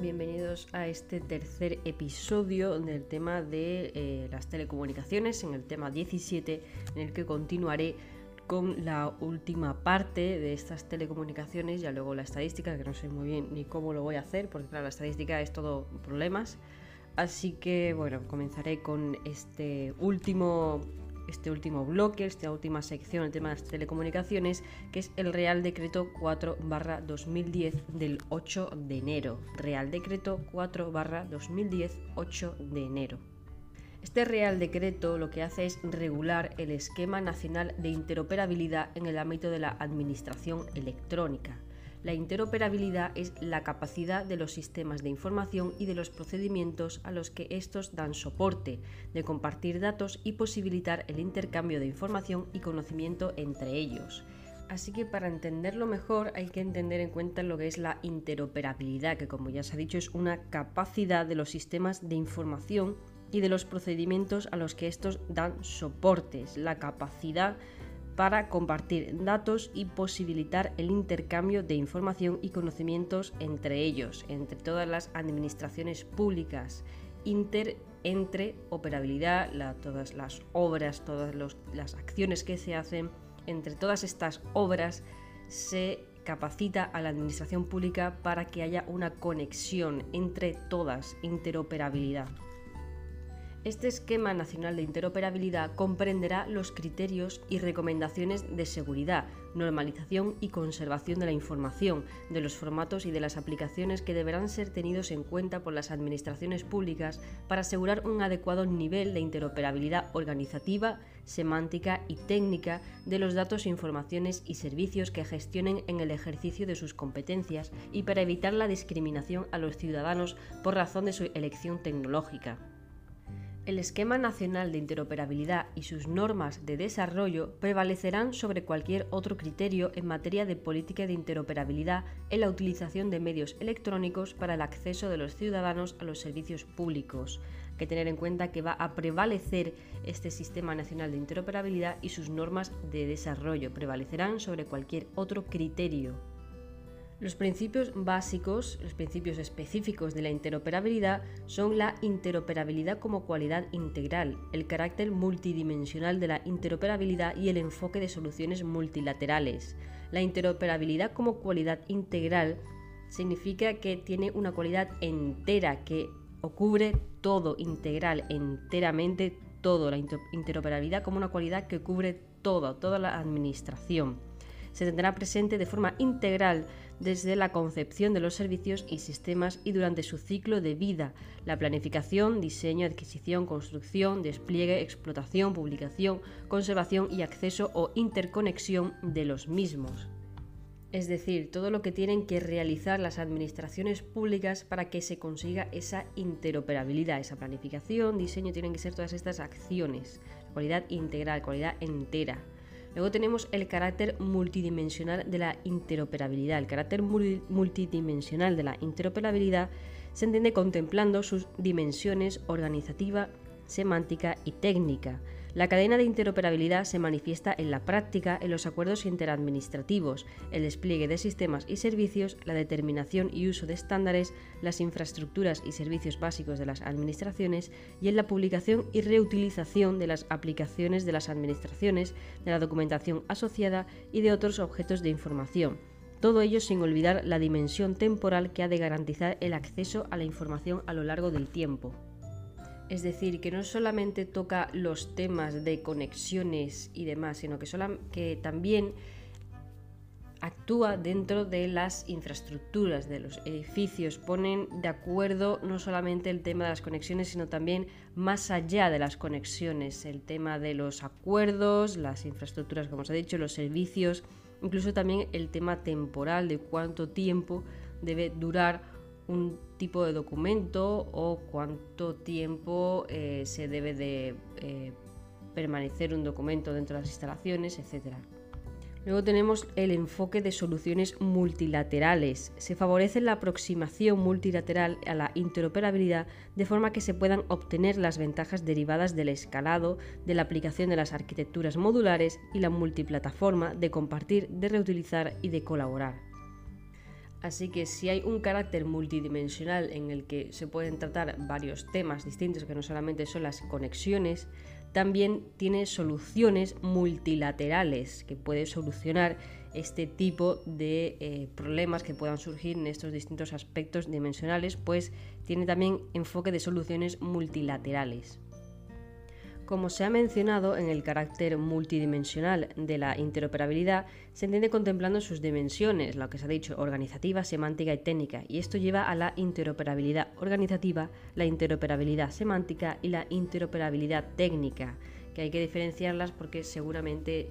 bienvenidos a este tercer episodio del tema de eh, las telecomunicaciones, en el tema 17, en el que continuaré con la última parte de estas telecomunicaciones, ya luego la estadística, que no sé muy bien ni cómo lo voy a hacer, porque claro, la estadística es todo problemas. Así que bueno, comenzaré con este último este último bloque, esta última sección, el tema de las telecomunicaciones, que es el Real Decreto 4 2010 del 8 de enero. Real Decreto 4 2010 8 de enero. Este Real Decreto lo que hace es regular el esquema nacional de interoperabilidad en el ámbito de la administración electrónica. La interoperabilidad es la capacidad de los sistemas de información y de los procedimientos a los que estos dan soporte, de compartir datos y posibilitar el intercambio de información y conocimiento entre ellos. Así que para entenderlo mejor hay que entender en cuenta lo que es la interoperabilidad, que como ya se ha dicho es una capacidad de los sistemas de información y de los procedimientos a los que estos dan soportes, la capacidad para compartir datos y posibilitar el intercambio de información y conocimientos entre ellos, entre todas las administraciones públicas, inter entre operabilidad, todas las obras, todas las acciones que se hacen, entre todas estas obras se capacita a la administración pública para que haya una conexión entre todas, interoperabilidad. Este esquema nacional de interoperabilidad comprenderá los criterios y recomendaciones de seguridad, normalización y conservación de la información, de los formatos y de las aplicaciones que deberán ser tenidos en cuenta por las administraciones públicas para asegurar un adecuado nivel de interoperabilidad organizativa, semántica y técnica de los datos, informaciones y servicios que gestionen en el ejercicio de sus competencias y para evitar la discriminación a los ciudadanos por razón de su elección tecnológica. El esquema nacional de interoperabilidad y sus normas de desarrollo prevalecerán sobre cualquier otro criterio en materia de política de interoperabilidad en la utilización de medios electrónicos para el acceso de los ciudadanos a los servicios públicos. Hay que tener en cuenta que va a prevalecer este sistema nacional de interoperabilidad y sus normas de desarrollo prevalecerán sobre cualquier otro criterio. Los principios básicos, los principios específicos de la interoperabilidad son la interoperabilidad como cualidad integral, el carácter multidimensional de la interoperabilidad y el enfoque de soluciones multilaterales. La interoperabilidad como cualidad integral significa que tiene una cualidad entera que cubre todo, integral, enteramente todo. La interoperabilidad como una cualidad que cubre todo, toda la administración. Se tendrá presente de forma integral desde la concepción de los servicios y sistemas y durante su ciclo de vida, la planificación, diseño, adquisición, construcción, despliegue, explotación, publicación, conservación y acceso o interconexión de los mismos. Es decir, todo lo que tienen que realizar las administraciones públicas para que se consiga esa interoperabilidad, esa planificación, diseño, tienen que ser todas estas acciones, cualidad integral, cualidad entera. Luego tenemos el carácter multidimensional de la interoperabilidad. El carácter multidimensional de la interoperabilidad se entiende contemplando sus dimensiones organizativa, semántica y técnica. La cadena de interoperabilidad se manifiesta en la práctica en los acuerdos interadministrativos, el despliegue de sistemas y servicios, la determinación y uso de estándares, las infraestructuras y servicios básicos de las administraciones y en la publicación y reutilización de las aplicaciones de las administraciones, de la documentación asociada y de otros objetos de información. Todo ello sin olvidar la dimensión temporal que ha de garantizar el acceso a la información a lo largo del tiempo. Es decir, que no solamente toca los temas de conexiones y demás, sino que, también actúa dentro de las infraestructuras de los edificios, ponen de acuerdo no solamente el tema de las conexiones, sino también más allá de las conexiones, el tema de los acuerdos, las infraestructuras, como os he dicho, los servicios, incluso también el tema temporal de cuánto tiempo debe durar un tipo de documento o cuánto tiempo eh, se debe de eh, permanecer un documento dentro de las instalaciones, etc. Luego tenemos el enfoque de soluciones multilaterales. Se favorece la aproximación multilateral a la interoperabilidad de forma que se puedan obtener las ventajas derivadas del escalado, de la aplicación de las arquitecturas modulares y la multiplataforma, de compartir, de reutilizar y de colaborar. Así que si hay un carácter multidimensional en el que se pueden tratar varios temas distintos, que no solamente son las conexiones, también tiene soluciones multilaterales que puede solucionar este tipo de eh, problemas que puedan surgir en estos distintos aspectos dimensionales, pues tiene también enfoque de soluciones multilaterales. Como se ha mencionado en el carácter multidimensional de la interoperabilidad, se entiende contemplando sus dimensiones, lo que se ha dicho, organizativa, semántica y técnica, y esto lleva a la interoperabilidad organizativa, la interoperabilidad semántica y la interoperabilidad técnica, que hay que diferenciarlas porque seguramente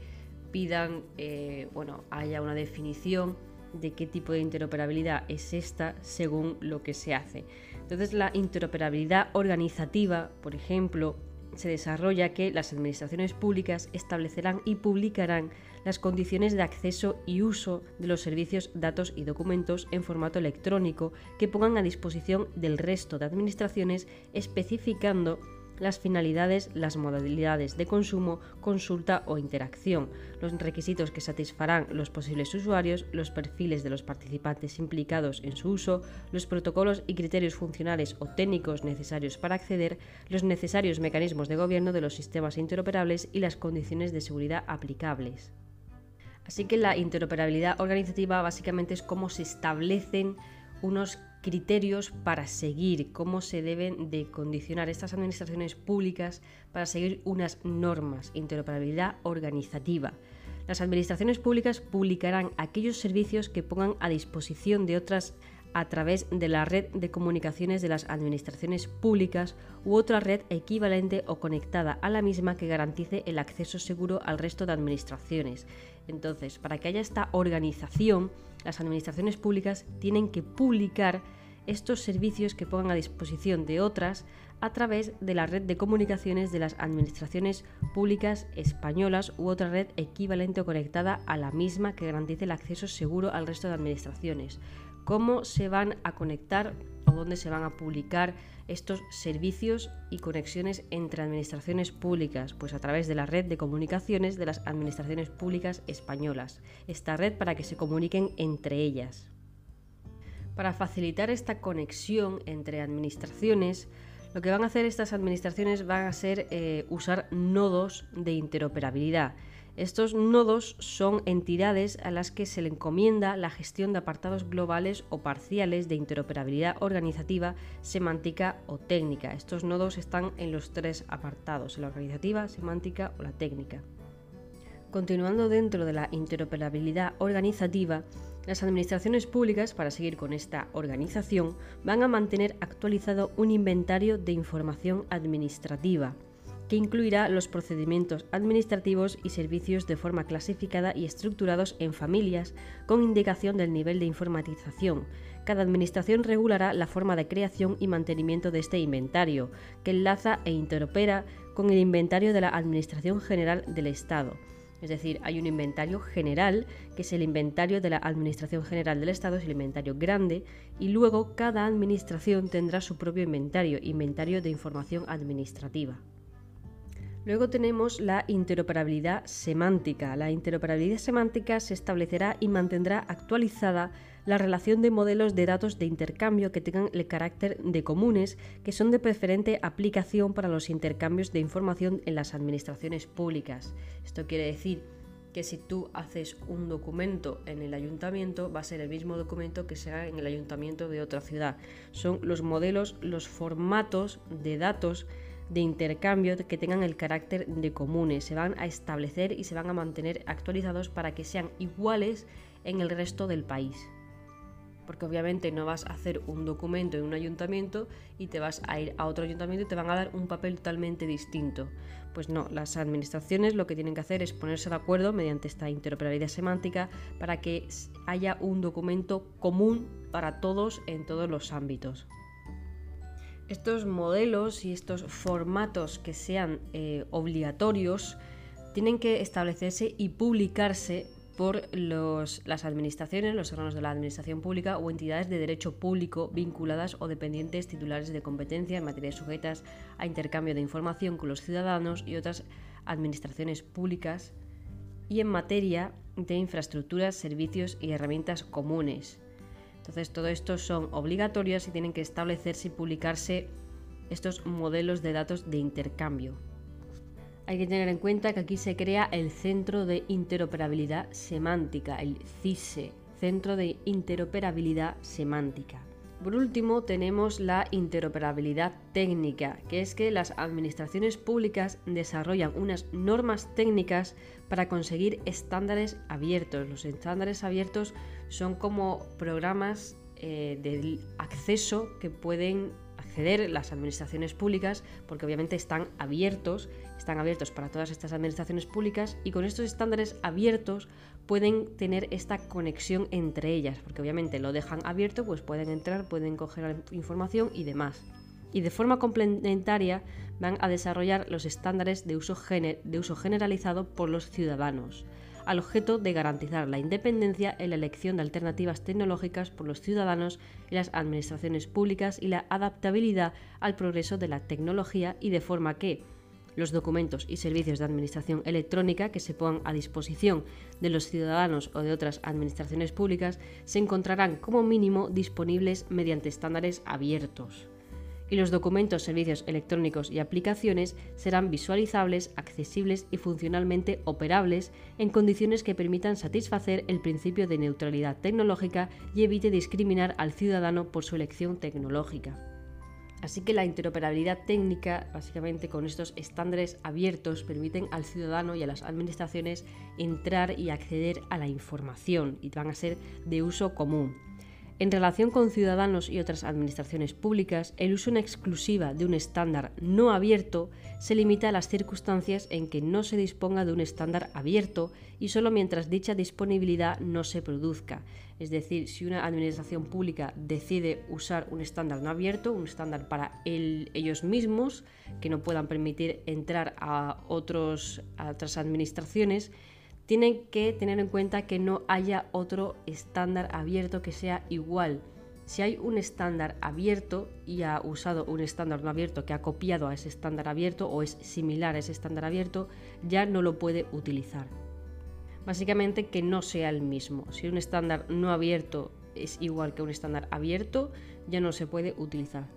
pidan, eh, bueno, haya una definición de qué tipo de interoperabilidad es esta según lo que se hace. Entonces la interoperabilidad organizativa, por ejemplo, se desarrolla que las administraciones públicas establecerán y publicarán las condiciones de acceso y uso de los servicios, datos y documentos en formato electrónico que pongan a disposición del resto de administraciones especificando las finalidades, las modalidades de consumo, consulta o interacción, los requisitos que satisfarán los posibles usuarios, los perfiles de los participantes implicados en su uso, los protocolos y criterios funcionales o técnicos necesarios para acceder, los necesarios mecanismos de gobierno de los sistemas interoperables y las condiciones de seguridad aplicables. Así que la interoperabilidad organizativa básicamente es cómo se establecen unos criterios para seguir, cómo se deben de condicionar estas administraciones públicas para seguir unas normas, interoperabilidad organizativa. Las administraciones públicas publicarán aquellos servicios que pongan a disposición de otras a través de la red de comunicaciones de las administraciones públicas u otra red equivalente o conectada a la misma que garantice el acceso seguro al resto de administraciones. Entonces, para que haya esta organización, las administraciones públicas tienen que publicar estos servicios que pongan a disposición de otras a través de la red de comunicaciones de las administraciones públicas españolas u otra red equivalente o conectada a la misma que garantice el acceso seguro al resto de administraciones. ¿Cómo se van a conectar o dónde se van a publicar estos servicios y conexiones entre administraciones públicas? Pues a través de la red de comunicaciones de las administraciones públicas españolas. Esta red para que se comuniquen entre ellas. Para facilitar esta conexión entre administraciones, lo que van a hacer estas administraciones van a ser eh, usar nodos de interoperabilidad. Estos nodos son entidades a las que se le encomienda la gestión de apartados globales o parciales de interoperabilidad organizativa, semántica o técnica. Estos nodos están en los tres apartados, la organizativa, semántica o la técnica. Continuando dentro de la interoperabilidad organizativa, las administraciones públicas, para seguir con esta organización, van a mantener actualizado un inventario de información administrativa, que incluirá los procedimientos administrativos y servicios de forma clasificada y estructurados en familias, con indicación del nivel de informatización. Cada administración regulará la forma de creación y mantenimiento de este inventario, que enlaza e interopera con el inventario de la Administración General del Estado es decir, hay un inventario general, que es el inventario de la Administración General del Estado, es el inventario grande, y luego cada administración tendrá su propio inventario, inventario de información administrativa. Luego tenemos la interoperabilidad semántica. La interoperabilidad semántica se establecerá y mantendrá actualizada la relación de modelos de datos de intercambio que tengan el carácter de comunes, que son de preferente aplicación para los intercambios de información en las administraciones públicas. Esto quiere decir que si tú haces un documento en el ayuntamiento, va a ser el mismo documento que sea en el ayuntamiento de otra ciudad. Son los modelos, los formatos de datos de intercambio que tengan el carácter de comunes. Se van a establecer y se van a mantener actualizados para que sean iguales en el resto del país porque obviamente no vas a hacer un documento en un ayuntamiento y te vas a ir a otro ayuntamiento y te van a dar un papel totalmente distinto. Pues no, las administraciones lo que tienen que hacer es ponerse de acuerdo mediante esta interoperabilidad semántica para que haya un documento común para todos en todos los ámbitos. Estos modelos y estos formatos que sean eh, obligatorios tienen que establecerse y publicarse por las administraciones, los órganos de la administración pública o entidades de derecho público vinculadas o dependientes titulares de competencia en materias sujetas a intercambio de información con los ciudadanos y otras administraciones públicas y en materia de infraestructuras, servicios y herramientas comunes. Entonces todo esto son obligatorias y tienen que establecerse y publicarse estos modelos de datos de intercambio. Hay que tener en cuenta que aquí se crea el Centro de Interoperabilidad Semántica, el CISE, Centro de Interoperabilidad Semántica. Por último, tenemos la interoperabilidad técnica, que es que las administraciones públicas desarrollan unas normas técnicas para conseguir estándares abiertos. Los estándares abiertos son como programas eh, de acceso que pueden acceder las administraciones públicas porque obviamente están abiertos, están abiertos para todas estas administraciones públicas y con estos estándares abiertos pueden tener esta conexión entre ellas, porque obviamente lo dejan abierto, pues pueden entrar, pueden coger información y demás. Y de forma complementaria van a desarrollar los estándares de uso, generalizado por los ciudadanos, al objeto de garantizar la independencia en la elección de alternativas tecnológicas por los ciudadanos y las administraciones públicas y la adaptabilidad al progreso de la tecnología y de forma que, los documentos y servicios de administración electrónica que se pongan a disposición de los ciudadanos o de otras administraciones públicas se encontrarán como mínimo disponibles mediante estándares abiertos. Y los documentos, servicios electrónicos y aplicaciones serán visualizables, accesibles y funcionalmente operables en condiciones que permitan satisfacer el principio de neutralidad tecnológica y evite discriminar al ciudadano por su elección tecnológica. Así que la interoperabilidad técnica, básicamente con estos estándares abiertos, permiten al ciudadano y a las administraciones entrar y acceder a la información y van a ser de uso común. En relación con ciudadanos y otras administraciones públicas, el uso en exclusiva de un estándar no abierto se limita a las circunstancias en que no se disponga de un estándar abierto y solo mientras dicha disponibilidad no se produzca. Es decir, si una administración pública decide usar un estándar no abierto, un estándar para ellos mismos, que no puedan permitir entrar a, otros, a otras administraciones, tienen que tener en cuenta que no haya otro estándar abierto que sea igual. Si hay un estándar abierto y ha usado un estándar no abierto que ha copiado a ese estándar abierto o es similar a ese estándar abierto, ya no lo puede utilizar. Básicamente que no sea el mismo. Si un estándar no abierto es igual que un estándar abierto, ya no se puede utilizar.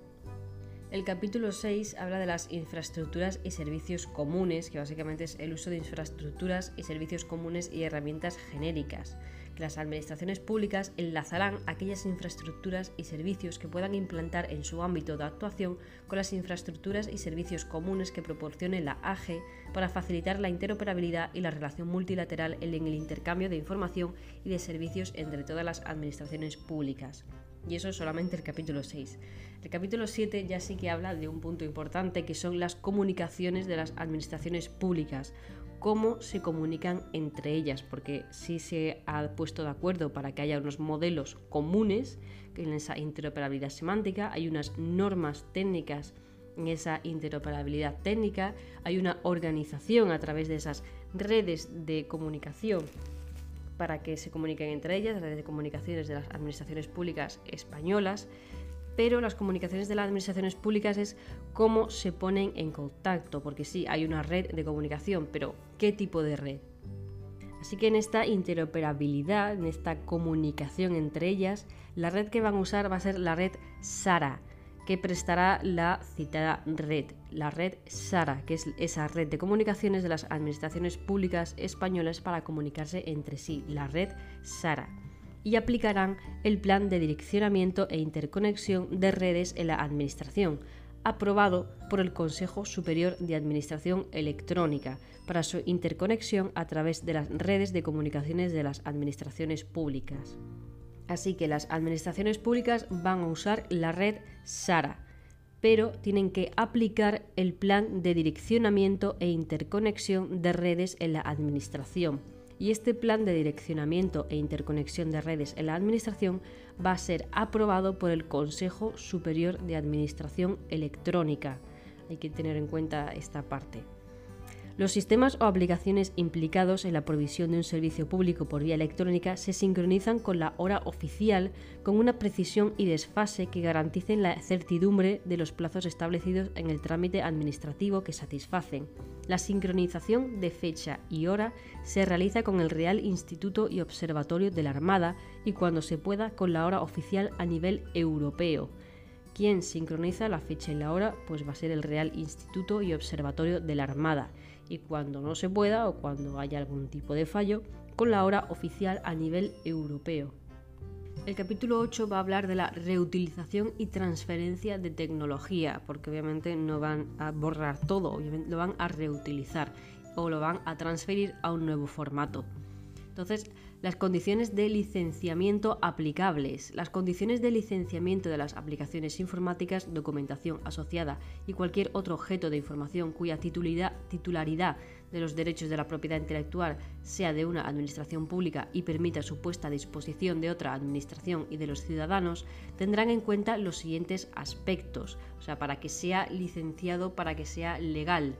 El capítulo 6 habla de las infraestructuras y servicios comunes, que básicamente es el uso de infraestructuras y servicios comunes y herramientas genéricas, que las administraciones públicas enlazarán aquellas infraestructuras y servicios que puedan implantar en su ámbito de actuación con las infraestructuras y servicios comunes que proporcione la AG para facilitar la interoperabilidad y la relación multilateral en el intercambio de información y de servicios entre todas las administraciones públicas. Y eso es solamente el capítulo 6. El capítulo 7 ya sí que habla de un punto importante que son las comunicaciones de las administraciones públicas, cómo se comunican entre ellas, porque sí se ha puesto de acuerdo para que haya unos modelos comunes en esa interoperabilidad semántica, hay unas normas técnicas en esa interoperabilidad técnica, hay una organización a través de esas redes de comunicación para que se comuniquen entre ellas, redes de comunicaciones de las administraciones públicas españolas, pero las comunicaciones de las administraciones públicas es cómo se ponen en contacto, porque sí, hay una red de comunicación, pero ¿qué tipo de red? Así que en esta interoperabilidad, en esta comunicación entre ellas, la red que van a usar va a ser la red SARA, que prestará la citada red, la red SARA, que es esa red de comunicaciones de las administraciones públicas españolas para comunicarse entre sí, la red SARA. Y aplicarán el plan de direccionamiento e interconexión de redes en la Administración, aprobado por el Consejo Superior de Administración Electrónica para su interconexión a través de las redes de comunicaciones de las administraciones públicas. Así que las administraciones públicas van a usar la red SARA, pero tienen que aplicar el plan de direccionamiento e interconexión de redes en la administración. Y este plan de direccionamiento e interconexión de redes en la administración va a ser aprobado por el Consejo Superior de Administración Electrónica. Hay que tener en cuenta esta parte. Los sistemas o aplicaciones implicados en la provisión de un servicio público por vía electrónica se sincronizan con la hora oficial con una precisión y desfase que garanticen la certidumbre de los plazos establecidos en el trámite administrativo que satisfacen. La sincronización de fecha y hora se realiza con el Real Instituto y Observatorio de la Armada y cuando se pueda con la hora oficial a nivel europeo. Quien sincroniza la fecha y la hora pues va a ser el Real Instituto y Observatorio de la Armada y cuando no se pueda o cuando haya algún tipo de fallo, con la hora oficial a nivel europeo. El capítulo 8 va a hablar de la reutilización y transferencia de tecnología, porque obviamente no van a borrar todo, obviamente lo van a reutilizar o lo van a transferir a un nuevo formato. Entonces, las condiciones de licenciamiento aplicables. Las condiciones de licenciamiento de las aplicaciones informáticas, documentación asociada y cualquier otro objeto de información cuya titularidad de los derechos de la propiedad intelectual sea de una administración pública y permita su puesta a disposición de otra administración y de los ciudadanos, tendrán en cuenta los siguientes aspectos, o sea, para que sea licenciado, para que sea legal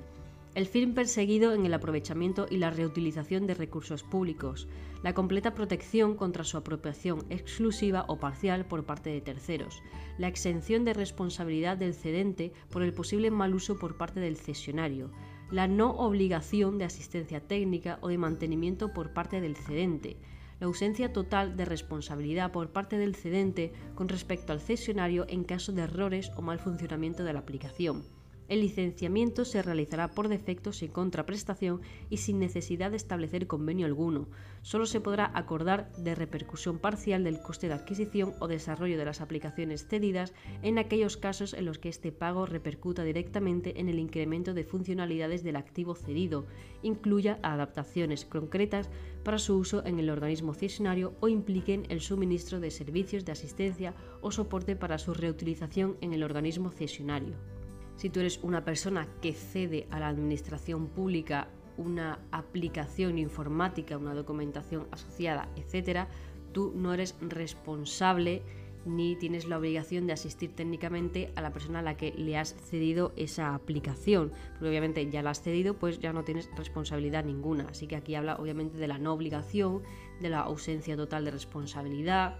el fin perseguido en el aprovechamiento y la reutilización de recursos públicos, la completa protección contra su apropiación exclusiva o parcial por parte de terceros, la exención de responsabilidad del cedente por el posible mal uso por parte del cesionario, la no obligación de asistencia técnica o de mantenimiento por parte del cedente, la ausencia total de responsabilidad por parte del cedente con respecto al cesionario en caso de errores o mal funcionamiento de la aplicación, el licenciamiento se realizará por defecto sin contraprestación y sin necesidad de establecer convenio alguno. Solo se podrá acordar de repercusión parcial del coste de adquisición o desarrollo de las aplicaciones cedidas en aquellos casos en los que este pago repercuta directamente en el incremento de funcionalidades del activo cedido, incluya adaptaciones concretas para su uso en el organismo cesionario o impliquen el suministro de servicios de asistencia o soporte para su reutilización en el organismo cesionario si tú eres una persona que cede a la administración pública una aplicación informática, una documentación asociada, etc., tú no eres responsable ni tienes la obligación de asistir técnicamente a la persona a la que le has cedido esa aplicación. Porque obviamente ya la has cedido, pues ya no tienes responsabilidad ninguna. Así que aquí habla obviamente de la no obligación, de la ausencia total de responsabilidad,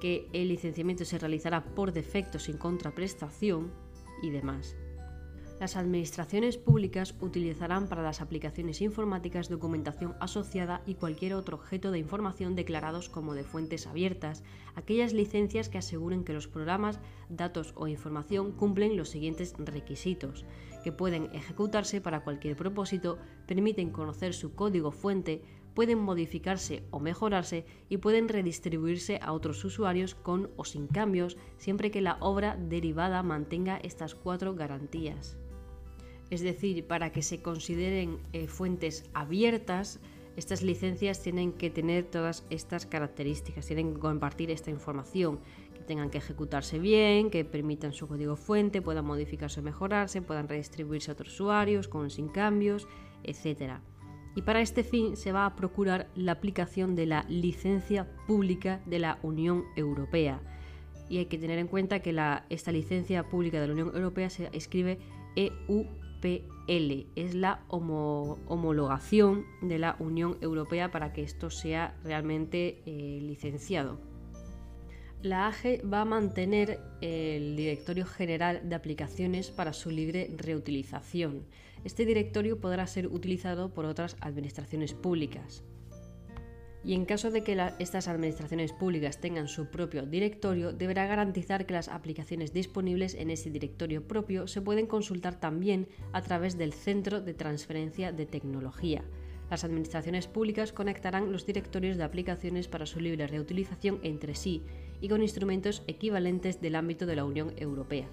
que el licenciamiento se realizará por defecto sin contraprestación y demás. Las administraciones públicas utilizarán para las aplicaciones informáticas documentación asociada y cualquier otro objeto de información declarados como de fuentes abiertas, aquellas licencias que aseguren que los programas, datos o información cumplen los siguientes requisitos, que pueden ejecutarse para cualquier propósito, permiten conocer su código fuente, pueden modificarse o mejorarse y pueden redistribuirse a otros usuarios con o sin cambios, siempre que la obra derivada mantenga estas cuatro garantías. Es decir, para que se consideren eh, fuentes abiertas, estas licencias tienen que tener todas estas características, tienen que compartir esta información, que tengan que ejecutarse bien, que permitan su código fuente, puedan modificarse o mejorarse, puedan redistribuirse a otros usuarios con o sin cambios, etc y para este fin se va a procurar la aplicación de la licencia pública de la Unión Europea. Y hay que tener en cuenta que esta licencia pública de la Unión Europea se escribe EUPL, es la homologación de la Unión Europea para que esto sea realmente eh, licenciado. La AGE va a mantener el Directorio General de Aplicaciones para su libre reutilización este directorio podrá ser utilizado por otras administraciones públicas. Y en caso de que estas administraciones públicas tengan su propio directorio, deberá garantizar que las aplicaciones disponibles en ese directorio propio se pueden consultar también a través del Centro de Transferencia de Tecnología. Las administraciones públicas conectarán los directorios de aplicaciones para su libre reutilización entre sí y con instrumentos equivalentes del ámbito de la Unión Europea.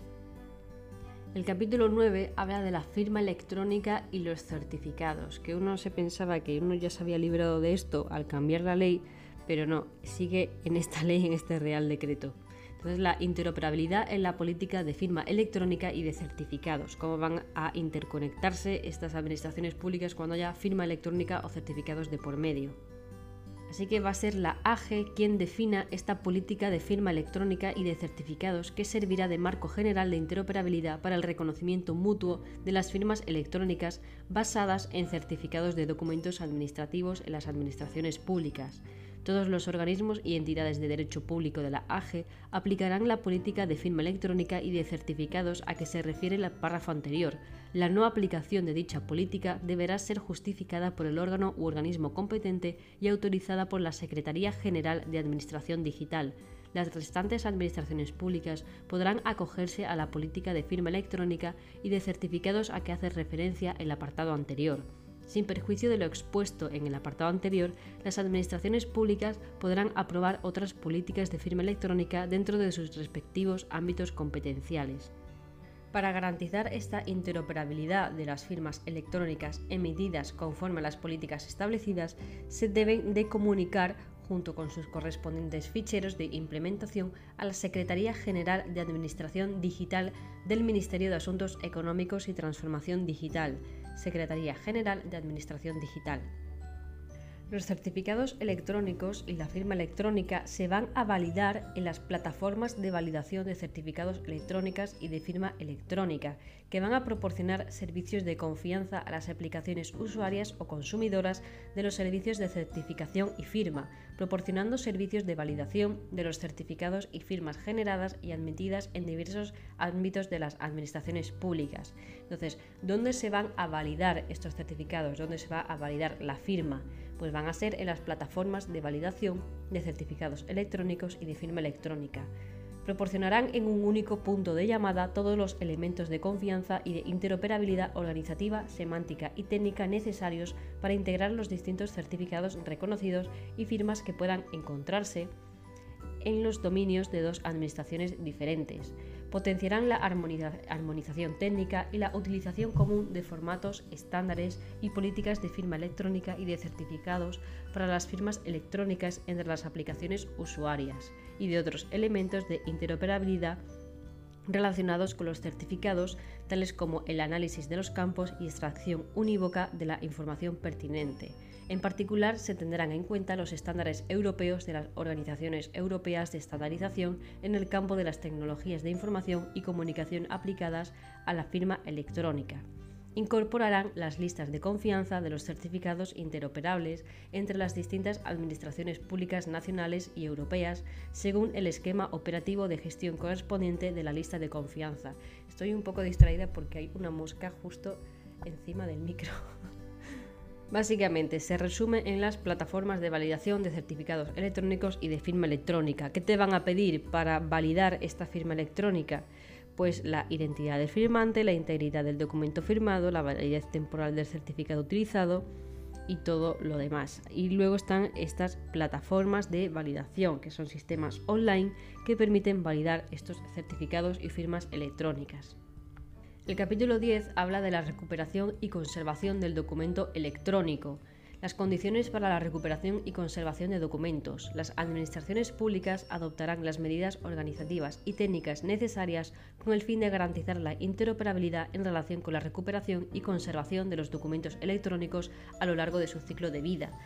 El capítulo 9 habla de la firma electrónica y los certificados, que uno se pensaba que uno ya se había librado de esto al cambiar la ley, pero no, sigue en esta ley, en este Real Decreto. Entonces, la interoperabilidad en la política de firma electrónica y de certificados, cómo van a interconectarse estas administraciones públicas cuando haya firma electrónica o certificados de por medio. Así que va a ser la AGE quien defina esta política de firma electrónica y de certificados que servirá de marco general de interoperabilidad para el reconocimiento mutuo de las firmas electrónicas basadas en certificados de documentos administrativos en las administraciones públicas. Todos los organismos y entidades de derecho público de la AGE aplicarán la política de firma electrónica y de certificados a que se refiere el párrafo anterior. La no aplicación de dicha política deberá ser justificada por el órgano u organismo competente y autorizada por la Secretaría General de Administración Digital. Las restantes administraciones públicas podrán acogerse a la política de firma electrónica y de certificados a que hace referencia el apartado anterior. Sin perjuicio de lo expuesto en el apartado anterior, las administraciones públicas podrán aprobar otras políticas de firma electrónica dentro de sus respectivos ámbitos competenciales. Para garantizar esta interoperabilidad de las firmas electrónicas emitidas conforme a las políticas establecidas, se deben de comunicar junto con sus correspondientes ficheros de implementación a la Secretaría General de Administración Digital del Ministerio de Asuntos Económicos y Transformación Digital, Secretaría General de Administración Digital. Los certificados electrónicos y la firma electrónica se van a validar en las plataformas de validación de certificados electrónicas y de firma electrónica, que van a proporcionar servicios de confianza a las aplicaciones usuarias o consumidoras de los servicios de certificación y firma, proporcionando servicios de validación de los certificados y firmas generadas y admitidas en diversos ámbitos de las administraciones públicas. Entonces, ¿dónde se van a validar estos certificados? ¿Dónde se va a validar la firma? Pues van a ser en las plataformas de validación de certificados electrónicos y de firma electrónica proporcionarán en un único punto de llamada todos los elementos de confianza y de interoperabilidad organizativa, semántica y técnica necesarios para integrar los distintos certificados reconocidos y firmas que puedan encontrarse en los dominios de dos administraciones diferentes. Potenciarán la armonización técnica y la utilización común de formatos, estándares y políticas de firma electrónica y de certificados para las firmas electrónicas entre las aplicaciones usuarias y de otros elementos de interoperabilidad relacionados con los certificados, tales como el análisis de los campos y extracción unívoca de la información pertinente. En particular, se tendrán en cuenta los estándares europeos de las organizaciones europeas de estandarización en el campo de las tecnologías de información y comunicación aplicadas a la firma electrónica incorporarán las listas de confianza de los certificados interoperables entre las distintas administraciones públicas nacionales y europeas según el esquema operativo de gestión correspondiente de la lista de confianza. Estoy un poco distraída porque hay una mosca justo encima del micro. Básicamente se resume en las plataformas de validación de certificados electrónicos y de firma electrónica. ¿Qué te van a pedir para validar esta firma electrónica? pues la identidad del firmante, la integridad del documento firmado, la validez temporal del certificado utilizado y todo lo demás. Y luego están estas plataformas de validación, que son sistemas online que permiten validar estos certificados y firmas electrónicas. El capítulo 10 habla de la recuperación y conservación del documento electrónico las condiciones para la recuperación y conservación de documentos. Las administraciones públicas adoptarán las medidas organizativas y técnicas necesarias con el fin de garantizar la interoperabilidad en relación con la recuperación y conservación de los documentos electrónicos a lo largo de su ciclo de vida.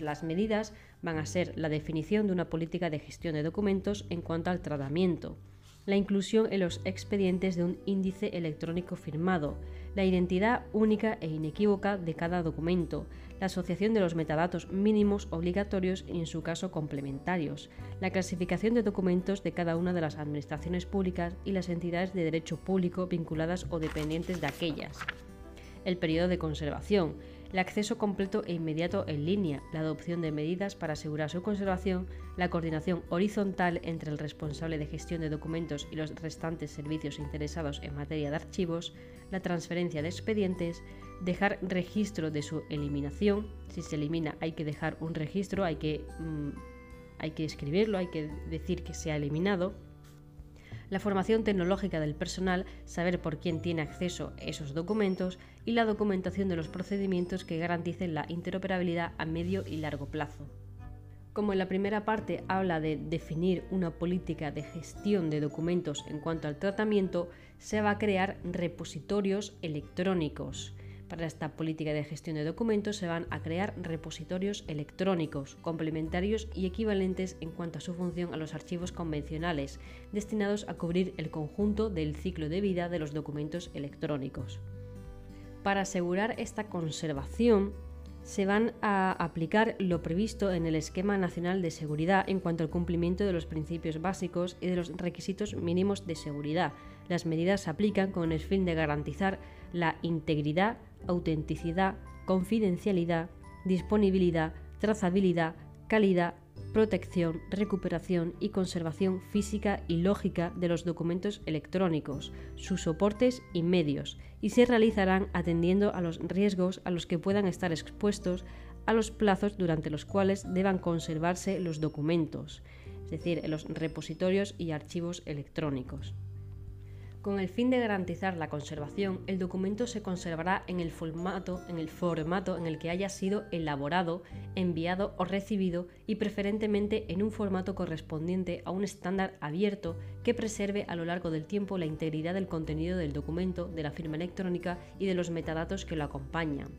las medidas van a ser la definición de una política de gestión de documentos en cuanto al tratamiento, la inclusión en los expedientes de un índice electrónico firmado, la identidad única e inequívoca de cada documento, la asociación de los metadatos mínimos obligatorios y en su caso complementarios, la clasificación de documentos de cada una de las administraciones públicas y las entidades de derecho público vinculadas o dependientes de aquellas, el periodo de conservación, el acceso completo e inmediato en línea, la adopción de medidas para asegurar su conservación, la coordinación horizontal entre el responsable de gestión de documentos y los restantes servicios interesados en materia de archivos, la transferencia de expedientes, dejar registro de su eliminación, si se elimina hay que dejar un registro, hay que, mm, hay que escribirlo, hay que decir que se ha eliminado, la formación tecnológica del personal, saber por quién tiene acceso a esos documentos y la documentación de los procedimientos que garanticen la interoperabilidad a medio y largo plazo. Como en la primera parte habla de definir una política de gestión de documentos en cuanto al tratamiento, se va a crear repositorios electrónicos Para esta política de gestión de documentos se van a crear repositorios electrónicos, complementarios y equivalentes en cuanto a su función a los archivos convencionales, destinados a cubrir el conjunto del ciclo de vida de los documentos electrónicos. Para asegurar esta conservación, se van a aplicar lo previsto en el Esquema Nacional de Seguridad en cuanto al cumplimiento de los principios básicos y de los requisitos mínimos de seguridad. Las medidas se aplican con el fin de garantizar la integridad, autenticidad, confidencialidad, disponibilidad, trazabilidad, calidad, protección, recuperación y conservación física y lógica de los documentos electrónicos, sus soportes y medios, y se realizarán atendiendo a los riesgos a los que puedan estar expuestos a los plazos durante los cuales deban conservarse los documentos, es decir, los repositorios y archivos electrónicos. Con el fin de garantizar la conservación, el documento se conservará en el formato en el, que haya sido elaborado, enviado o recibido y preferentemente en un formato correspondiente a un estándar abierto que preserve a lo largo del tiempo la integridad del contenido del documento, de la firma electrónica y de los metadatos que lo acompañan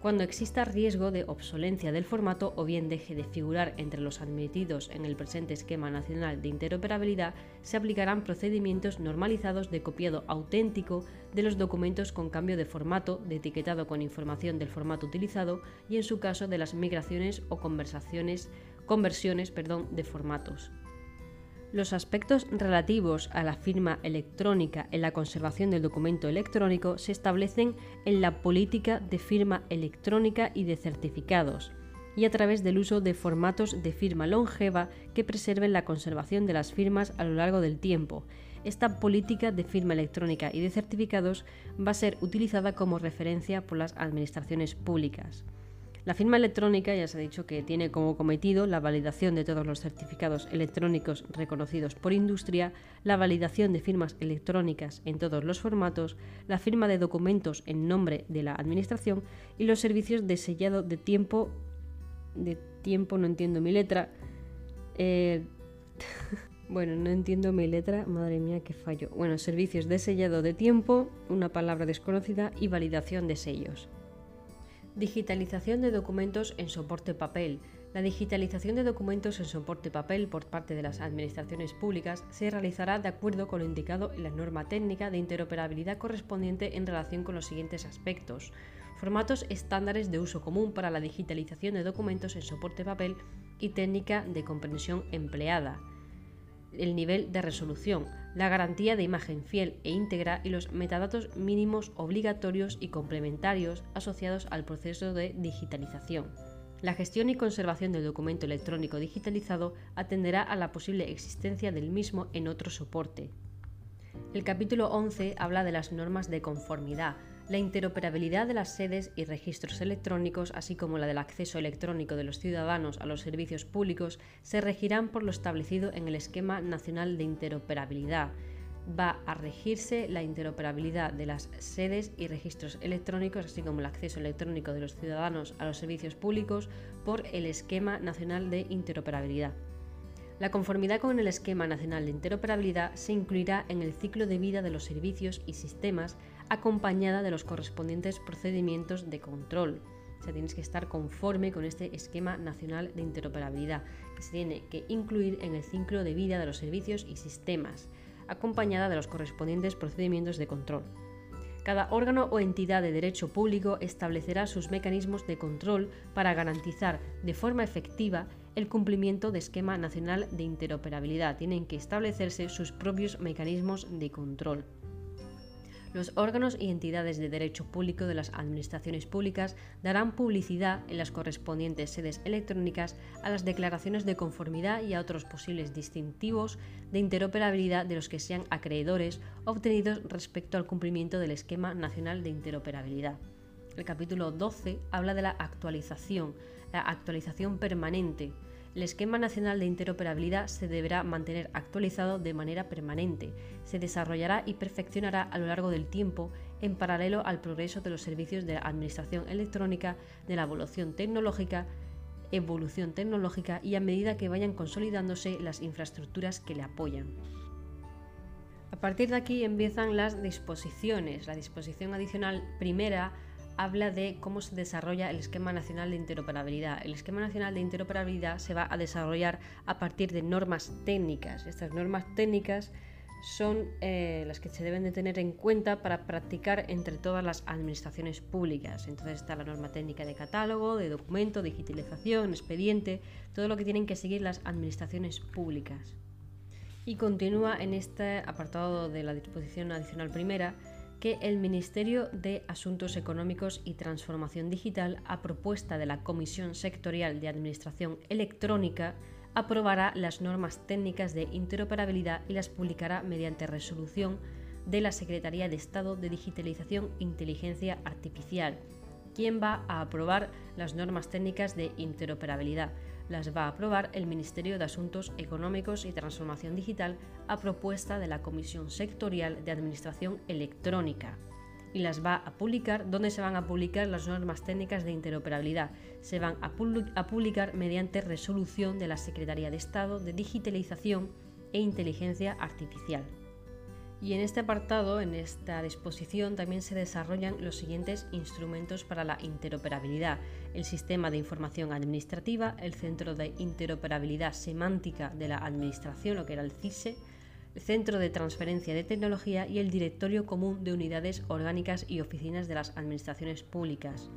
cuando exista riesgo de obsolencia del formato o bien deje de figurar entre los admitidos en el presente esquema nacional de interoperabilidad, se aplicarán procedimientos normalizados de copiado auténtico de los documentos con cambio de formato, de etiquetado con información del formato utilizado y en su caso de las migraciones o conversaciones, conversiones perdón, de formatos. Los aspectos relativos a la firma electrónica en la conservación del documento electrónico se establecen en la política de firma electrónica y de certificados, y a través del uso de formatos de firma longeva que preserven la conservación de las firmas a lo largo del tiempo. Esta política de firma electrónica y de certificados va a ser utilizada como referencia por las administraciones públicas. La firma electrónica ya se ha dicho que tiene como cometido la validación de todos los certificados electrónicos reconocidos por industria, la validación de firmas electrónicas en todos los formatos, la firma de documentos en nombre de la Administración y los servicios de sellado de tiempo. De tiempo, no entiendo mi letra. Eh, bueno, no entiendo mi letra, madre mía, qué fallo. Bueno, servicios de sellado de tiempo, una palabra desconocida y validación de sellos. Digitalización de documentos en soporte papel. La digitalización de documentos en soporte papel por parte de las administraciones públicas se realizará de acuerdo con lo indicado en la norma técnica de interoperabilidad correspondiente en relación con los siguientes aspectos. Formatos estándares de uso común para la digitalización de documentos en soporte papel y técnica de comprensión empleada el nivel de resolución, la garantía de imagen fiel e íntegra y los metadatos mínimos obligatorios y complementarios asociados al proceso de digitalización. La gestión y conservación del documento electrónico digitalizado atenderá a la posible existencia del mismo en otro soporte. El capítulo 11 habla de las normas de conformidad, la interoperabilidad de las sedes y registros electrónicos, así como la del acceso electrónico de los ciudadanos a los servicios públicos, se regirán por lo establecido en el Esquema Nacional de Interoperabilidad. Va a regirse la interoperabilidad de las sedes y registros electrónicos, así como el acceso electrónico de los ciudadanos a los servicios públicos, por el Esquema Nacional de Interoperabilidad. La conformidad con el Esquema Nacional de Interoperabilidad se incluirá en el ciclo de vida de los servicios y sistemas acompañada de los correspondientes procedimientos de control. O sea, tienes que estar conforme con este esquema nacional de interoperabilidad, que se tiene que incluir en el ciclo de vida de los servicios y sistemas, acompañada de los correspondientes procedimientos de control. Cada órgano o entidad de derecho público establecerá sus mecanismos de control para garantizar de forma efectiva el cumplimiento de esquema nacional de interoperabilidad. Tienen que establecerse sus propios mecanismos de control. Los órganos y entidades de derecho público de las administraciones públicas darán publicidad en las correspondientes sedes electrónicas a las declaraciones de conformidad y a otros posibles distintivos de interoperabilidad de los que sean acreedores obtenidos respecto al cumplimiento del Esquema Nacional de Interoperabilidad. El capítulo 12 habla de la actualización, la actualización permanente el Esquema Nacional de Interoperabilidad se deberá mantener actualizado de manera permanente, se desarrollará y perfeccionará a lo largo del tiempo en paralelo al progreso de los servicios de la Administración electrónica, de la evolución tecnológica, evolución tecnológica y a medida que vayan consolidándose las infraestructuras que le apoyan. A partir de aquí empiezan las disposiciones. La disposición adicional primera habla de cómo se desarrolla el Esquema Nacional de Interoperabilidad. El Esquema Nacional de Interoperabilidad se va a desarrollar a partir de normas técnicas. Estas normas técnicas son eh, las que se deben de tener en cuenta para practicar entre todas las administraciones públicas. Entonces está la norma técnica de catálogo, de documento, digitalización, expediente, todo lo que tienen que seguir las administraciones públicas. Y continúa en este apartado de la disposición adicional primera que el Ministerio de Asuntos Económicos y Transformación Digital, a propuesta de la Comisión Sectorial de Administración Electrónica, aprobará las normas técnicas de interoperabilidad y las publicará mediante resolución de la Secretaría de Estado de Digitalización e Inteligencia Artificial. ¿Quién va a aprobar las normas técnicas de interoperabilidad? Las va a aprobar el Ministerio de Asuntos Económicos y Transformación Digital a propuesta de la Comisión Sectorial de Administración Electrónica y las va a publicar. ¿Dónde se van a publicar las normas técnicas de interoperabilidad? Se van a, publicar mediante resolución de la Secretaría de Estado de Digitalización e Inteligencia Artificial. Y en este apartado, en esta disposición, también se desarrollan los siguientes instrumentos para la interoperabilidad. El Sistema de Información Administrativa, el Centro de Interoperabilidad Semántica de la Administración, lo que era el CISE, el Centro de Transferencia de Tecnología y el Directorio Común de Unidades Orgánicas y Oficinas de las Administraciones Públicas.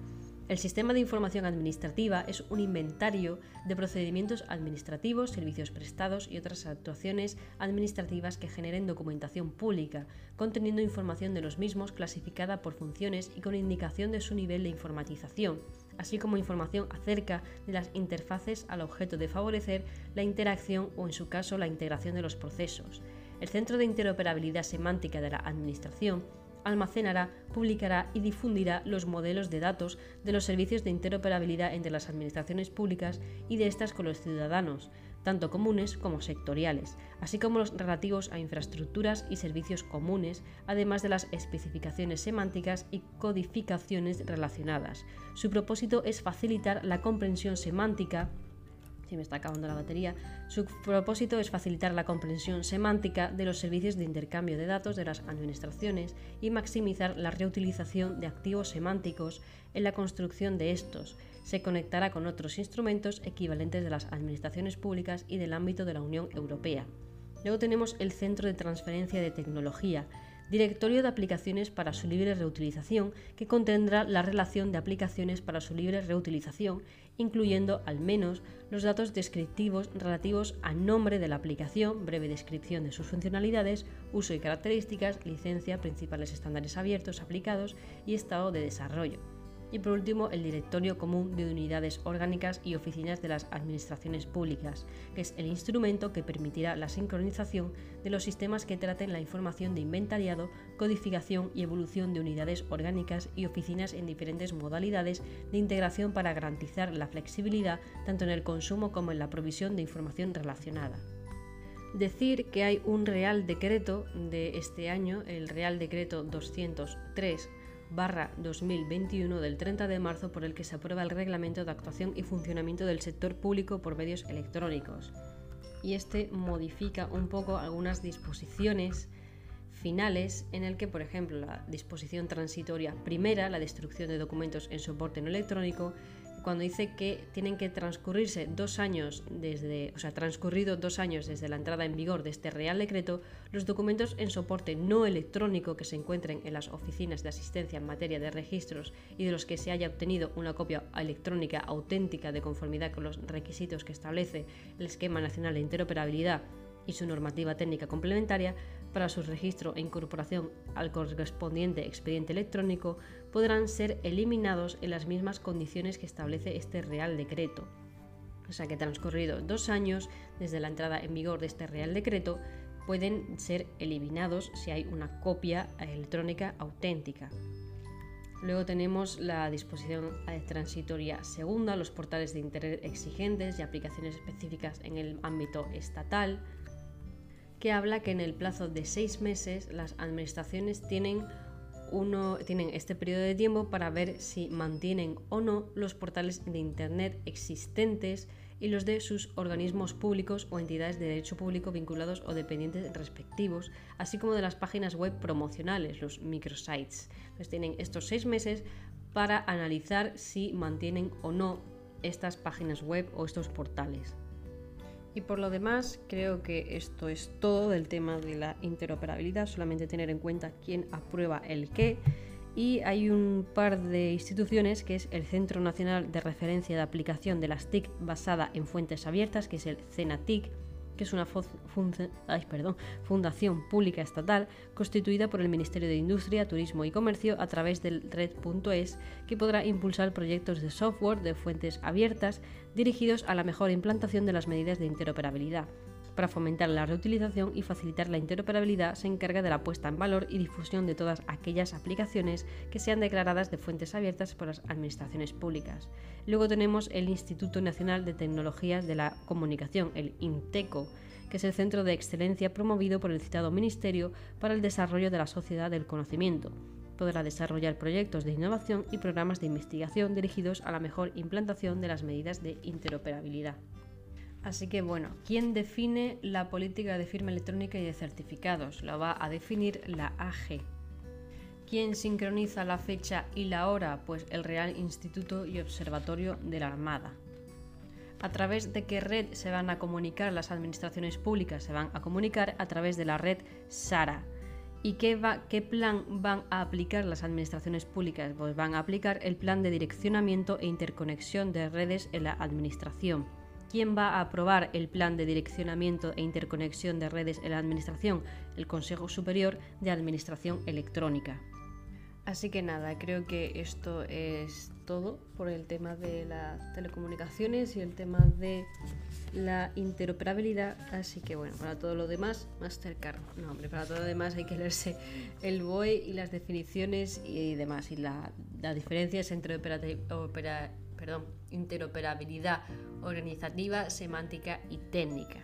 El Sistema de Información Administrativa es un inventario de procedimientos administrativos, servicios prestados y otras actuaciones administrativas que generen documentación pública, conteniendo información de los mismos clasificada por funciones y con indicación de su nivel de informatización, así como información acerca de las interfaces al objeto de favorecer la interacción o, en su caso, la integración de los procesos. El Centro de Interoperabilidad Semántica de la Administración almacenará, publicará y difundirá los modelos de datos de los servicios de interoperabilidad entre las administraciones públicas y de estas con los ciudadanos, tanto comunes como sectoriales, así como los relativos a infraestructuras y servicios comunes, además de las especificaciones semánticas y codificaciones relacionadas. Su propósito es facilitar la comprensión semántica me está acabando la batería, su propósito es facilitar la comprensión semántica de los servicios de intercambio de datos de las administraciones y maximizar la reutilización de activos semánticos en la construcción de estos. Se conectará con otros instrumentos equivalentes de las administraciones públicas y del ámbito de la Unión Europea. Luego tenemos el Centro de Transferencia de Tecnología, directorio de aplicaciones para su libre reutilización, que contendrá la relación de aplicaciones para su libre reutilización, incluyendo al menos los datos descriptivos relativos al nombre de la aplicación, breve descripción de sus funcionalidades, uso y características, licencia, principales estándares abiertos aplicados y estado de desarrollo y por último el Directorio Común de Unidades Orgánicas y Oficinas de las Administraciones Públicas, que es el instrumento que permitirá la sincronización de los sistemas que traten la información de inventariado, codificación y evolución de unidades orgánicas y oficinas en diferentes modalidades de integración para garantizar la flexibilidad tanto en el consumo como en la provisión de información relacionada. Decir que hay un Real Decreto de este año, el Real Decreto 203 barra 2021 del 30 de marzo por el que se aprueba el reglamento de actuación y funcionamiento del sector público por medios electrónicos. Y este modifica un poco algunas disposiciones finales en el que, por ejemplo, la disposición transitoria primera, la destrucción de documentos en soporte no electrónico, cuando dice que tienen que transcurrirse dos años desde, o sea, transcurrido dos años desde la entrada en vigor de este Real Decreto, los documentos en soporte no electrónico que se encuentren en las oficinas de asistencia en materia de registros y de los que se haya obtenido una copia electrónica auténtica de conformidad con los requisitos que establece el Esquema Nacional de Interoperabilidad y su normativa técnica complementaria, para su registro e incorporación al correspondiente expediente electrónico podrán ser eliminados en las mismas condiciones que establece este Real Decreto. O sea que transcurrido dos años desde la entrada en vigor de este Real Decreto, pueden ser eliminados si hay una copia electrónica auténtica. Luego tenemos la disposición transitoria segunda, los portales de Internet exigentes y aplicaciones específicas en el ámbito estatal, que habla que en el plazo de seis meses las administraciones tienen, uno, tienen este periodo de tiempo para ver si mantienen o no los portales de Internet existentes y los de sus organismos públicos o entidades de derecho público vinculados o dependientes respectivos, así como de las páginas web promocionales, los microsites. Pues tienen estos seis meses para analizar si mantienen o no estas páginas web o estos portales. Y por lo demás, creo que esto es todo del tema de la interoperabilidad, solamente tener en cuenta quién aprueba el qué. Y hay un par de instituciones, que es el Centro Nacional de Referencia de Aplicación de las TIC basada en fuentes abiertas, que es el CENATIC, que es una fundación pública estatal constituida por el Ministerio de Industria, Turismo y Comercio a través del Red.es, que podrá impulsar proyectos de software de fuentes abiertas dirigidos a la mejor implantación de las medidas de interoperabilidad. Para fomentar la reutilización y facilitar la interoperabilidad, se encarga de la puesta en valor y difusión de todas aquellas aplicaciones que sean declaradas de fuentes abiertas por las administraciones públicas. Luego tenemos el Instituto Nacional de Tecnologías de la Comunicación, el INTECO, que es el centro de excelencia promovido por el citado Ministerio para el Desarrollo de la Sociedad del Conocimiento. Podrá desarrollar proyectos de innovación y programas de investigación dirigidos a la mejor implantación de las medidas de interoperabilidad. Así que bueno, ¿quién define la política de firma electrónica y de certificados? Lo va a definir la AG. ¿Quién sincroniza la fecha y la hora? Pues el Real Instituto y Observatorio de la Armada. ¿A través de qué red se van a comunicar las administraciones públicas? Se van a comunicar a través de la red SARA. ¿Y qué, qué plan van a aplicar las administraciones públicas? Pues van a aplicar el plan de direccionamiento e interconexión de redes en la administración ¿Quién va a aprobar el plan de direccionamiento e interconexión de redes en la Administración? El Consejo Superior de Administración Electrónica. Así que nada, creo que esto es todo por el tema de las telecomunicaciones y el tema de la interoperabilidad. Así que bueno, para todo lo demás, Mastercard. No, hombre, para todo lo demás hay que leerse el BOE y las definiciones y demás. Y la, la diferencias entre opera, perdón, interoperabilidad organizativa, semántica y técnica.